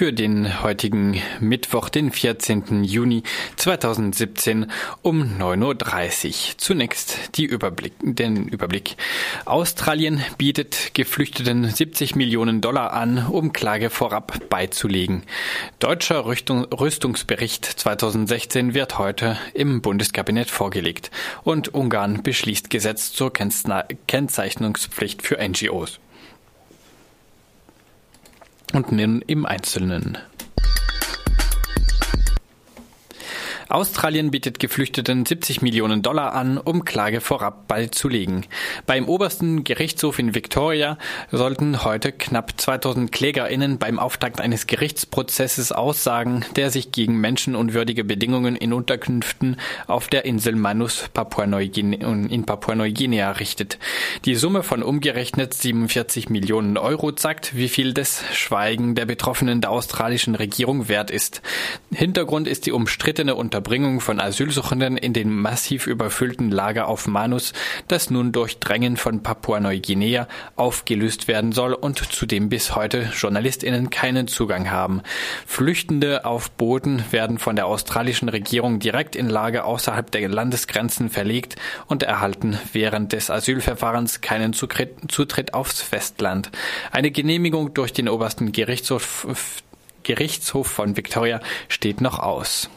Für den heutigen Mittwoch, den 14. Juni 2017 um 9.30 Uhr. Zunächst die Überblick, den Überblick. Australien bietet Geflüchteten 70 Millionen Dollar an, um Klage vorab beizulegen. Deutscher Rüstung, Rüstungsbericht 2016 wird heute im Bundeskabinett vorgelegt und Ungarn beschließt Gesetz zur Kennzeichnungspflicht für NGOs. Und im Einzelnen. Australien bietet Geflüchteten 70 Millionen Dollar an, um Klage vorab beizulegen. Beim obersten Gerichtshof in Victoria sollten heute knapp 2000 KlägerInnen beim Auftakt eines Gerichtsprozesses aussagen, der sich gegen menschenunwürdige Bedingungen in Unterkünften auf der Insel Manus in Papua-Neuguinea richtet. Die Summe von umgerechnet 47 Millionen Euro zeigt, wie viel das Schweigen der Betroffenen der australischen Regierung wert ist. Hintergrund ist die umstrittene Unter Unterbringung von Asylsuchenden in den massiv überfüllten Lager auf Manus, das nun durch Drängen von Papua-Neuguinea aufgelöst werden soll und zu dem bis heute JournalistInnen keinen Zugang haben. Flüchtende auf Booten werden von der australischen Regierung direkt in Lager außerhalb der Landesgrenzen verlegt und erhalten während des Asylverfahrens keinen Zutritt aufs Festland. Eine Genehmigung durch den obersten Gerichtshof Gerichtshof von Victoria steht noch aus.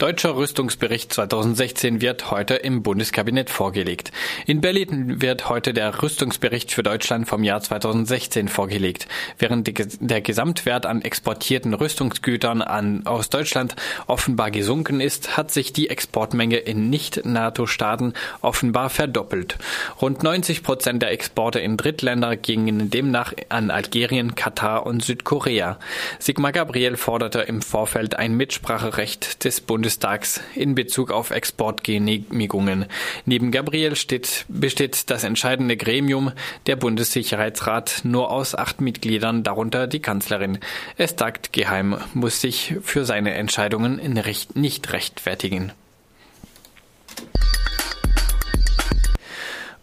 Deutscher Rüstungsbericht 2016 wird heute im Bundeskabinett vorgelegt. In Berlin wird heute der Rüstungsbericht für Deutschland vom Jahr 2016 vorgelegt. Während der Gesamtwert an exportierten Rüstungsgütern an, aus Deutschland offenbar gesunken ist, hat sich die Exportmenge in Nicht-NATO-Staaten offenbar verdoppelt. Rund 90 Prozent der Exporte in Drittländer gingen demnach an Algerien, Katar und Südkorea. Sigmar Gabriel forderte im Vorfeld ein Mitspracherecht des Bundes Bundestags in Bezug auf Exportgenehmigungen. Neben Gabriel steht, besteht das entscheidende Gremium, der Bundessicherheitsrat, nur aus acht Mitgliedern, darunter die Kanzlerin. Es tagt geheim, muss sich für seine Entscheidungen nicht rechtfertigen.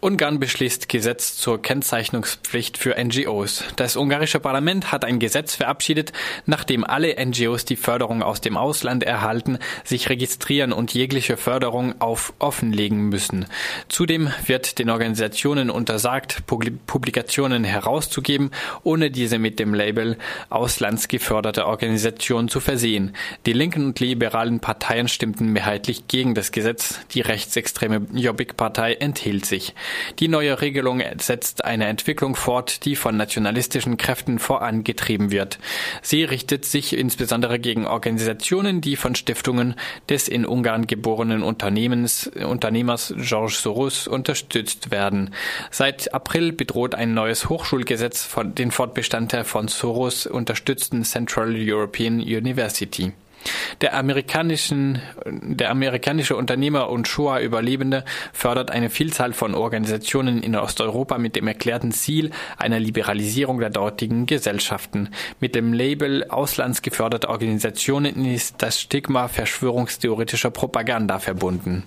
Ungarn beschließt Gesetz zur Kennzeichnungspflicht für NGOs. Das ungarische Parlament hat ein Gesetz verabschiedet, nachdem alle NGOs, die Förderung aus dem Ausland erhalten, sich registrieren und jegliche Förderung auf offenlegen müssen. Zudem wird den Organisationen untersagt, Publikationen herauszugeben, ohne diese mit dem Label auslandsgeförderte Organisation zu versehen. Die linken und liberalen Parteien stimmten mehrheitlich gegen das Gesetz. Die rechtsextreme Jobbik-Partei enthielt sich. Die neue Regelung setzt eine Entwicklung fort, die von nationalistischen Kräften vorangetrieben wird. Sie richtet sich insbesondere gegen Organisationen, die von Stiftungen des in Ungarn geborenen Unternehmens, Unternehmers George Soros unterstützt werden. Seit April bedroht ein neues Hochschulgesetz von den Fortbestand der von Soros unterstützten Central European University. Der, amerikanischen, der amerikanische Unternehmer und Shoah-Überlebende fördert eine Vielzahl von Organisationen in Osteuropa mit dem erklärten Ziel einer Liberalisierung der dortigen Gesellschaften. Mit dem Label auslandsgeförderte Organisationen ist das Stigma verschwörungstheoretischer Propaganda verbunden.